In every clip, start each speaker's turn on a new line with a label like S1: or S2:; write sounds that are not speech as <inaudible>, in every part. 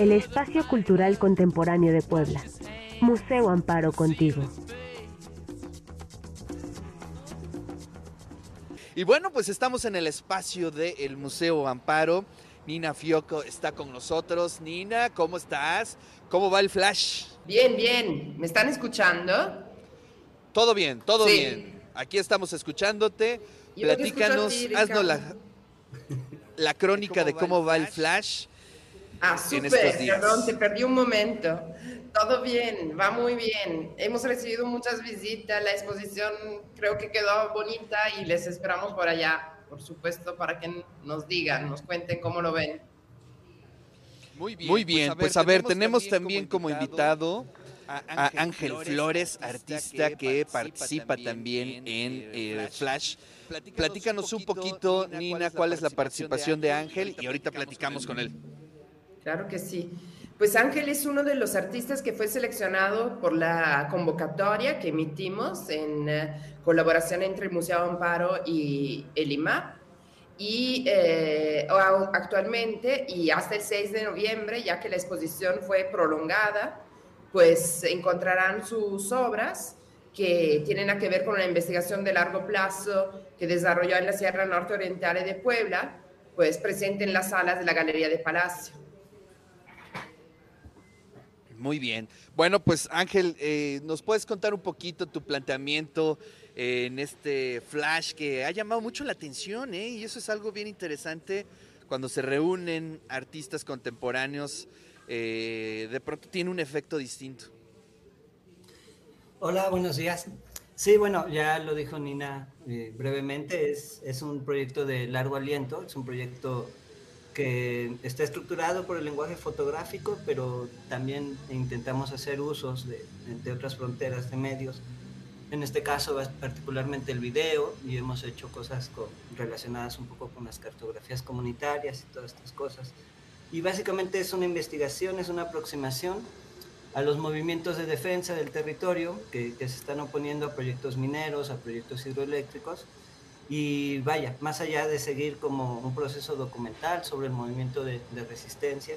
S1: el espacio cultural contemporáneo de Puebla. Museo Amparo contigo.
S2: Y bueno, pues estamos en el espacio del Museo Amparo. Nina Fioco está con nosotros. Nina, ¿cómo estás? ¿Cómo va el flash?
S3: Bien, bien. ¿Me están escuchando?
S2: Todo bien, todo bien. Aquí estamos escuchándote. Platícanos, haznos la, la crónica de cómo va el flash.
S3: Ah, súper, perdón, te perdí un momento. Todo bien, va muy bien. Hemos recibido muchas visitas, la exposición creo que quedó bonita y les esperamos por allá, por supuesto, para que nos digan, nos cuenten cómo lo ven.
S2: Muy bien, muy bien. Pues a ver, tenemos, también como invitado a Ángel Flores, artista que participa también en eh, Flash. Platícanos un poquito, Nina, cuál es la participación de Ángel y ahorita platicamos con él.
S3: Claro que sí. Pues Ángel es uno de los artistas que fue seleccionado por la convocatoria que emitimos en eh, colaboración entre el Museo Amparo y el IMAP. Y eh, actualmente y hasta el 6 de noviembre, ya que la exposición fue prolongada, pues encontrarán sus obras que tienen a que ver con una investigación de largo plazo que desarrolló en la Sierra Norte Oriental de Puebla, pues presente en las salas de la Galería de Palacio.
S2: Muy bien. Bueno, pues Ángel, eh, ¿nos puedes contar un poquito tu planteamiento en este flash que ha llamado mucho la atención? ¿eh? Y eso es algo bien interesante cuando se reúnen artistas contemporáneos eh, de pronto tiene un efecto distinto.
S4: Hola, buenos días. Sí, bueno, ya lo dijo Nina eh, brevemente, es, es, un proyecto de largo aliento, es un proyecto que está estructurado por el lenguaje fotográfico, pero también intentamos hacer usos de, de otras fronteras de medios. En este caso, particularmente el video, y hemos hecho cosas relacionadas un poco con las cartografías comunitarias y todas estas cosas. Y básicamente es una investigación, es una aproximación a los movimientos de defensa del territorio que, se están oponiendo a proyectos mineros, a proyectos hidroeléctricos. Y vaya, más allá de seguir como un proceso documental sobre el movimiento de, de resistencia,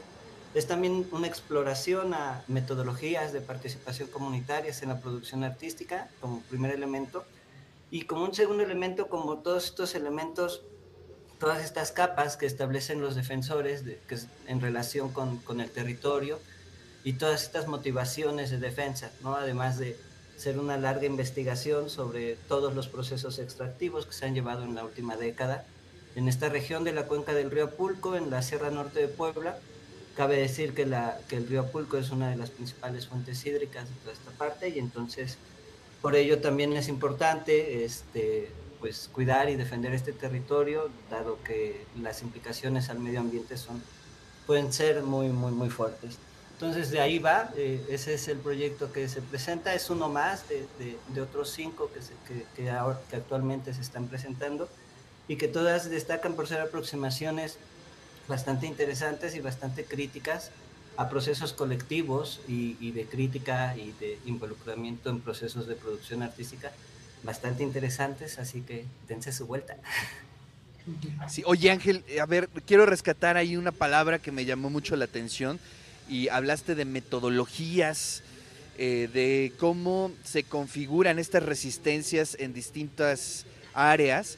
S4: es también una exploración a metodologías de participación comunitarias en la producción artística como primer elemento y como un segundo elemento como todos estos elementos todas estas capas que establecen los defensores de, que en relación con, con, el territorio y todas estas motivaciones de defensa, ¿no? además de ser una larga investigación sobre todos los procesos extractivos que se han llevado en la última década en esta región de la cuenca del río Pulco, en la Sierra Norte de Puebla. Cabe decir que, la, que el río Pulco es una de las principales fuentes hídricas de toda esta parte y entonces por ello también es importante este, pues cuidar y defender este territorio, dado que las implicaciones al medio ambiente son, pueden ser muy, muy, muy fuertes. Entonces de ahí va, eh, ese es el proyecto que se presenta, es uno más de, de, otros cinco que, se, que, que, ahora, que actualmente se están presentando y que todas destacan por ser aproximaciones bastante interesantes y bastante críticas a procesos colectivos y, y, de crítica y de involucramiento en procesos de producción artística bastante interesantes, así que dense su vuelta.
S2: Sí, oye Ángel, a ver, quiero rescatar ahí una palabra que me llamó mucho la atención y hablaste de metodologías, eh, de cómo se configuran estas resistencias en distintas áreas.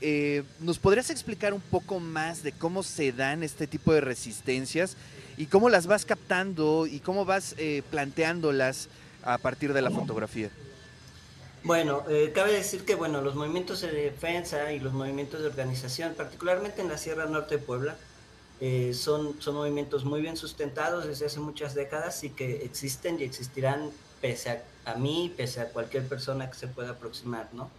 S2: Eh, ¿Nos podrías explicar un poco más de cómo se dan este tipo de resistencias y cómo las vas captando y cómo vas eh, planteándolas a partir de la fotografía?
S4: Bueno, cabe decir que bueno, los movimientos de defensa y los movimientos de organización, particularmente en la Sierra Norte de Puebla, eh, son, son movimientos muy bien sustentados desde hace muchas décadas y que existen y existirán pese a, a mí, pese a cualquier persona que se pueda aproximar, ¿no?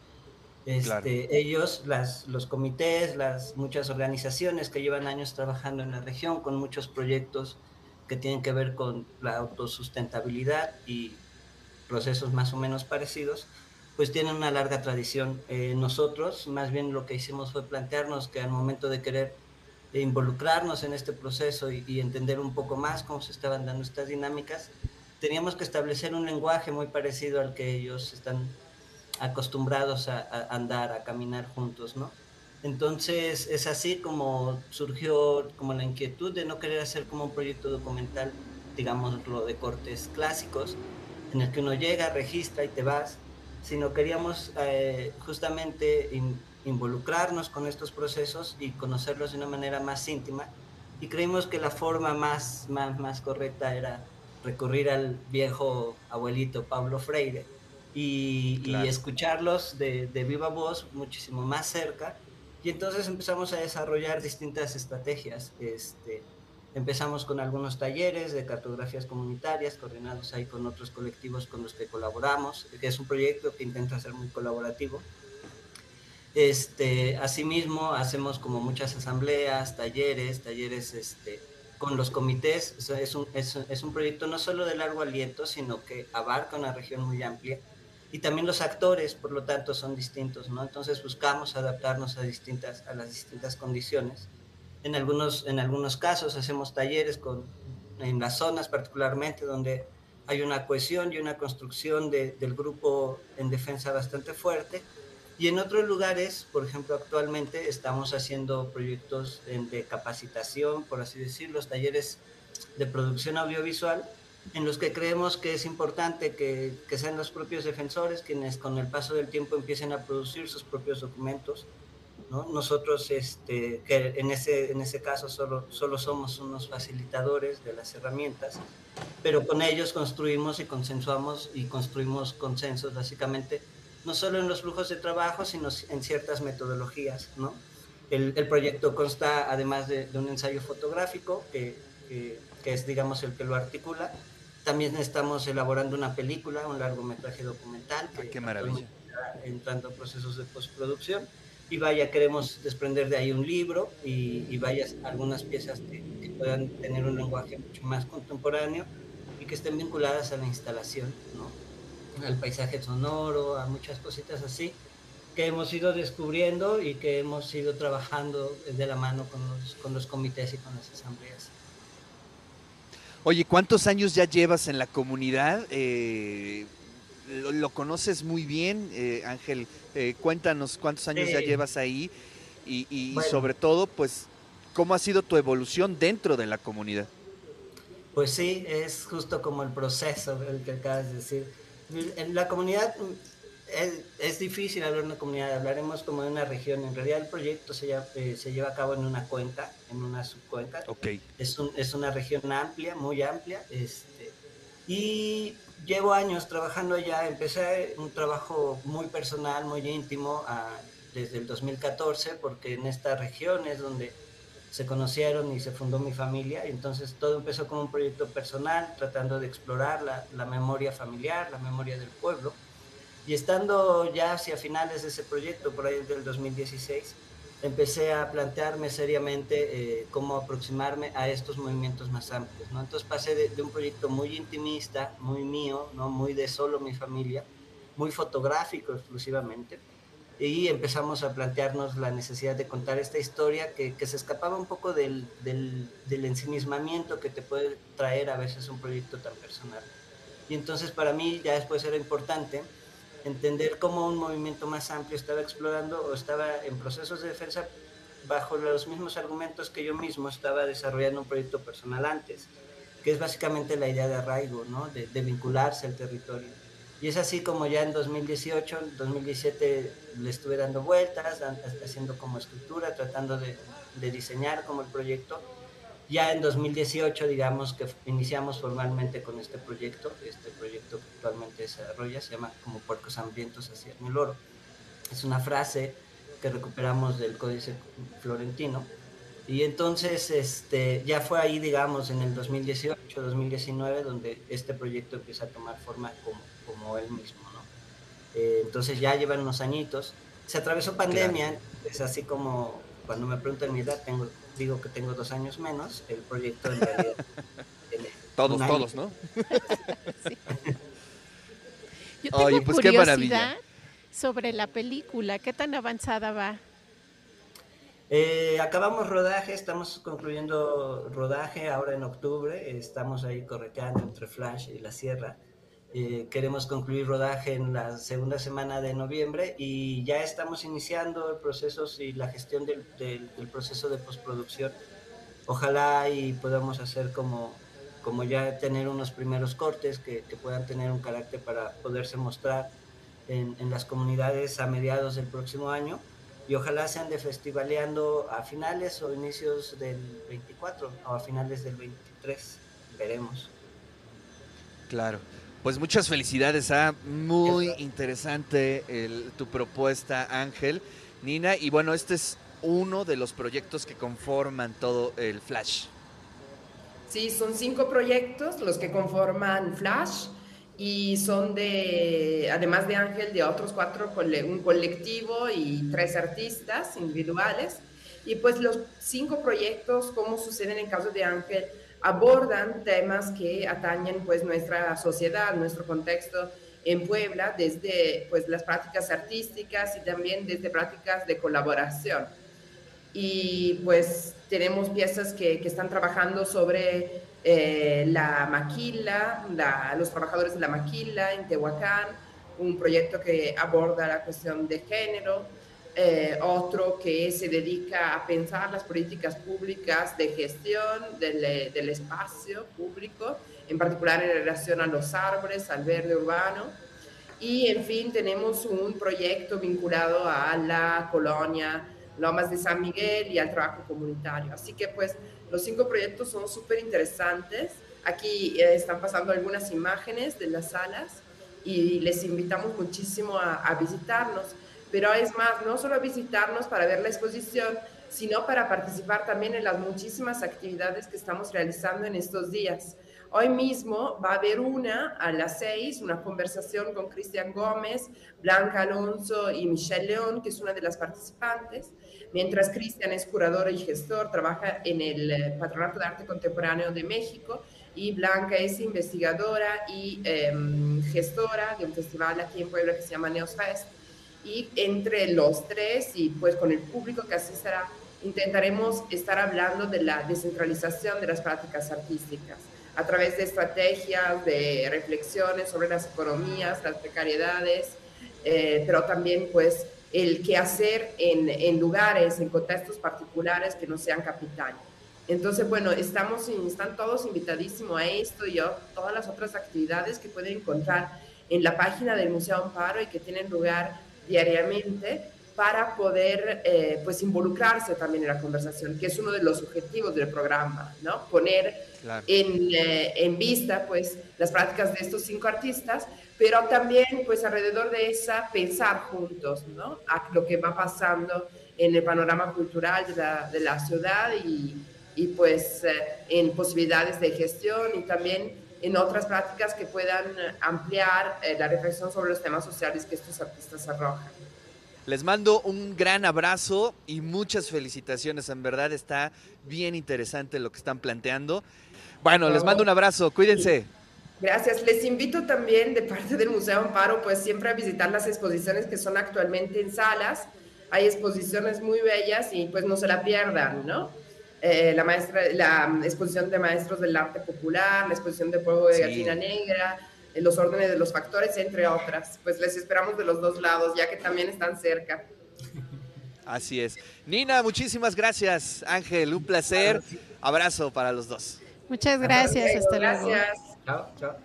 S4: Este, claro. Ellos, las, los comités, las muchas organizaciones que llevan años trabajando en la región con muchos proyectos que tienen que ver con la autosustentabilidad y procesos más o menos parecidos, pues tienen una larga tradición. Eh, nosotros, más bien lo que hicimos fue plantearnos que al momento de querer involucrarnos en este proceso y, entender un poco más cómo se estaban dando estas dinámicas, teníamos que establecer un lenguaje muy parecido al que ellos están acostumbrados a, a andar, a caminar juntos, ¿no? Entonces es así como surgió como la inquietud de no querer hacer como un proyecto documental, digamos, lo de cortes clásicos, en el que uno llega, registra y te vas, sino queríamos eh, justamente involucrarnos con estos procesos y conocerlos de una manera más íntima y creímos que la forma más, más, más correcta era recurrir al viejo abuelito Pablo Freire y, escucharlos de, de, viva voz muchísimo más cerca. Y entonces empezamos a desarrollar distintas estrategias. Este, empezamos con algunos talleres de cartografías comunitarias coordinados ahí con otros colectivos con los que colaboramos, que es un proyecto que intenta ser muy colaborativo. Este, asimismo, hacemos como muchas asambleas, talleres, talleres este, con los comités. es, un, proyecto no solo de largo aliento, sino que abarca una región muy amplia. Y también los actores, por lo tanto, son distintos, ¿no? Entonces buscamos adaptarnos a, las distintas condiciones. En algunos, casos hacemos talleres en las zonas particularmente donde hay una cohesión y una construcción de, del grupo en defensa bastante fuerte y en otros lugares, por ejemplo, actualmente estamos haciendo proyectos de capacitación, por así decirlo, talleres de producción audiovisual, en los que creemos que es importante que, que, sean los propios defensores quienes con el paso del tiempo empiecen a producir sus propios documentos. ¿no? Nosotros, este, que en ese, en ese caso, solo, solo somos unos facilitadores de las herramientas, pero con ellos construimos y consensuamos y construimos consensos, básicamente, no solo en los flujos de trabajo, sino en ciertas metodologías, ¿no? El, el proyecto consta, además de, de, un ensayo fotográfico, que, que, que, es, digamos, el que lo articula. También estamos elaborando una película, un largometraje documental.
S2: Que ¡Qué maravilla!
S4: Está entrando procesos de postproducción. Y vaya, queremos desprender de ahí un libro y, y vaya, algunas piezas que, que puedan tener un lenguaje mucho más contemporáneo y que estén vinculadas a la instalación, ¿no? Al paisaje sonoro, a muchas cositas así, que hemos ido descubriendo y que hemos ido trabajando de la mano con los, con los comités y con las asambleas.
S2: Oye, ¿cuántos años ya llevas en la comunidad? Eh, lo, lo, conoces muy bien, eh, Ángel. Eh, cuéntanos cuántos años ya llevas ahí y, y bueno. sobre todo, pues, ¿cómo ha sido tu evolución dentro de la comunidad?
S4: Pues sí, es justo como el proceso el que acabas de decir en la comunidad es, es, difícil hablar de una comunidad, hablaremos como de una región. En realidad el proyecto se lleva, eh, se lleva a cabo en una cuenca, en una subcuenca.
S2: Okay.
S4: Es, un, es una región amplia, muy amplia. Este, y llevo años trabajando allá. Empecé un trabajo muy personal, muy íntimo a, desde el 2014, porque en esta región es donde se conocieron y se fundó mi familia. Y entonces todo empezó como un proyecto personal, tratando de explorar la, la, memoria familiar, la memoria del pueblo. Y estando ya hacia finales de ese proyecto, por ahí del 2016, empecé a plantearme seriamente eh, cómo aproximarme a estos movimientos más amplios. ¿no? Entonces pasé de, de, un proyecto muy intimista, muy mío, ¿no? muy de solo mi familia, muy fotográfico exclusivamente, y empezamos a plantearnos la necesidad de contar esta historia que, que se escapaba un poco del, del, del, ensimismamiento que te puede traer a veces un proyecto tan personal. Y entonces para mí ya después era importante entender cómo un movimiento más amplio estaba explorando o estaba en procesos de defensa bajo los mismos argumentos que yo mismo estaba desarrollando un proyecto personal antes, que es básicamente la idea de arraigo, ¿no? de, de vincularse al territorio y es así como ya en 2018, 2017 le estuve dando vueltas, haciendo como escritura, tratando de, de, diseñar como el proyecto. Ya en 2018, digamos que iniciamos formalmente con este proyecto, este proyecto que actualmente desarrolla, se llama como Puercos Hambrientos hacia el oro. Es una frase que recuperamos del Códice Florentino. Y entonces este, ya fue ahí, digamos, en el 2018, 2019, donde este proyecto empieza a tomar forma como como él mismo, ¿no? Eh, entonces ya llevan unos añitos. Se atravesó pandemia, claro. es así como cuando me preguntan mi edad, tengo, digo que tengo dos años menos, el proyecto en realidad... <laughs>
S2: todos, todos, ¿no?
S5: sí. Yo tengo Oye, pues qué maravilla. Sobre la película, ¿qué tan avanzada va?
S4: Eh, acabamos rodaje, estamos concluyendo rodaje ahora en octubre, estamos ahí correteando entre Flash y la Sierra. Eh, queremos concluir rodaje en la segunda semana de noviembre y ya estamos iniciando el proceso y la gestión del, del, proceso de postproducción. Ojalá y podamos hacer como, como ya tener unos primeros cortes que, que puedan tener un carácter para poderse mostrar en, en, las comunidades a mediados del próximo año y ojalá se ande festivaleando a finales o inicios del 24 o a finales del 23. Veremos.
S2: Claro. Pues muchas felicidades, ¿ah? muy interesante tu propuesta, Ángel, Nina, y bueno, este es uno de los proyectos que conforman todo el Flash.
S3: Sí, son cinco proyectos los que conforman Flash y son de, además de Ángel, de otros cuatro, un colectivo y tres artistas individuales. Y pues los cinco proyectos, como sucede en el caso de Ángel, abordan temas que atañen pues nuestra sociedad, nuestro contexto en Puebla, desde pues las prácticas artísticas y también desde prácticas de colaboración. Y pues tenemos piezas que, que están trabajando sobre eh, la maquila, los trabajadores de la maquila en Tehuacán, un proyecto que aborda la cuestión de género, eh, otro que se dedica a pensar las políticas públicas de gestión del, del, espacio público, en particular en relación a los árboles, al verde urbano. Y en fin, tenemos un proyecto vinculado a la colonia Lomas de San Miguel y al trabajo comunitario. Así que pues los cinco proyectos son súper interesantes. Aquí eh, están pasando algunas imágenes de las salas y les invitamos muchísimo a, a visitarnos pero es más, no solo visitarnos para ver la exposición, sino para participar también en las muchísimas actividades que estamos realizando en estos días. Hoy mismo va a haber una a las seis, una conversación con Cristian Gómez, Blanca Alonso y Michelle León, que es una de las participantes. Mientras Cristian es curador y gestor, trabaja en el eh, Patronato de Arte Contemporáneo de México y Blanca es investigadora y em, gestora de un festival aquí en Puebla que se llama Neos Fest y entre los tres y pues con el público que así será, intentaremos estar hablando de la descentralización de las prácticas artísticas a través de estrategias, de reflexiones sobre las economías, las precariedades, eh, pero también pues el qué hacer en, en, lugares, en contextos particulares que no sean capital. Entonces, bueno, estamos, están todos invitadísimos a esto y a todas las otras actividades que pueden encontrar en la página del Museo Amparo y que tienen lugar diariamente para poder eh, pues involucrarse también en la conversación, que es uno de los objetivos del programa, ¿no? Poner en, eh, en, vista pues las prácticas de estos cinco artistas, pero también pues alrededor de esa pensar juntos, ¿no? A lo que va pasando en el panorama cultural de la, de la ciudad y, y pues eh, en posibilidades de gestión y también en otras prácticas que puedan ampliar la reflexión sobre los temas sociales que estos artistas arrojan.
S2: Les mando un gran abrazo y muchas felicitaciones. En verdad está bien interesante lo que están planteando. Bueno, les mando un abrazo. Cuídense.
S3: Gracias. Les invito también de parte del Museo Amparo, pues siempre a visitar las exposiciones que son actualmente en salas. Hay exposiciones muy bellas y pues no se la pierdan, ¿no? Eh, la, maestra, la exposición de maestros del arte popular, la exposición de Pueblo de Gallina Negra, los órdenes de los factores, entre otras. Pues les esperamos de los dos lados, ya que también están cerca.
S2: Así es. Nina, muchísimas gracias. Ángel, un placer. Abrazo para los dos.
S5: Muchas gracias. Hasta luego.
S3: Gracias. Chao, chao.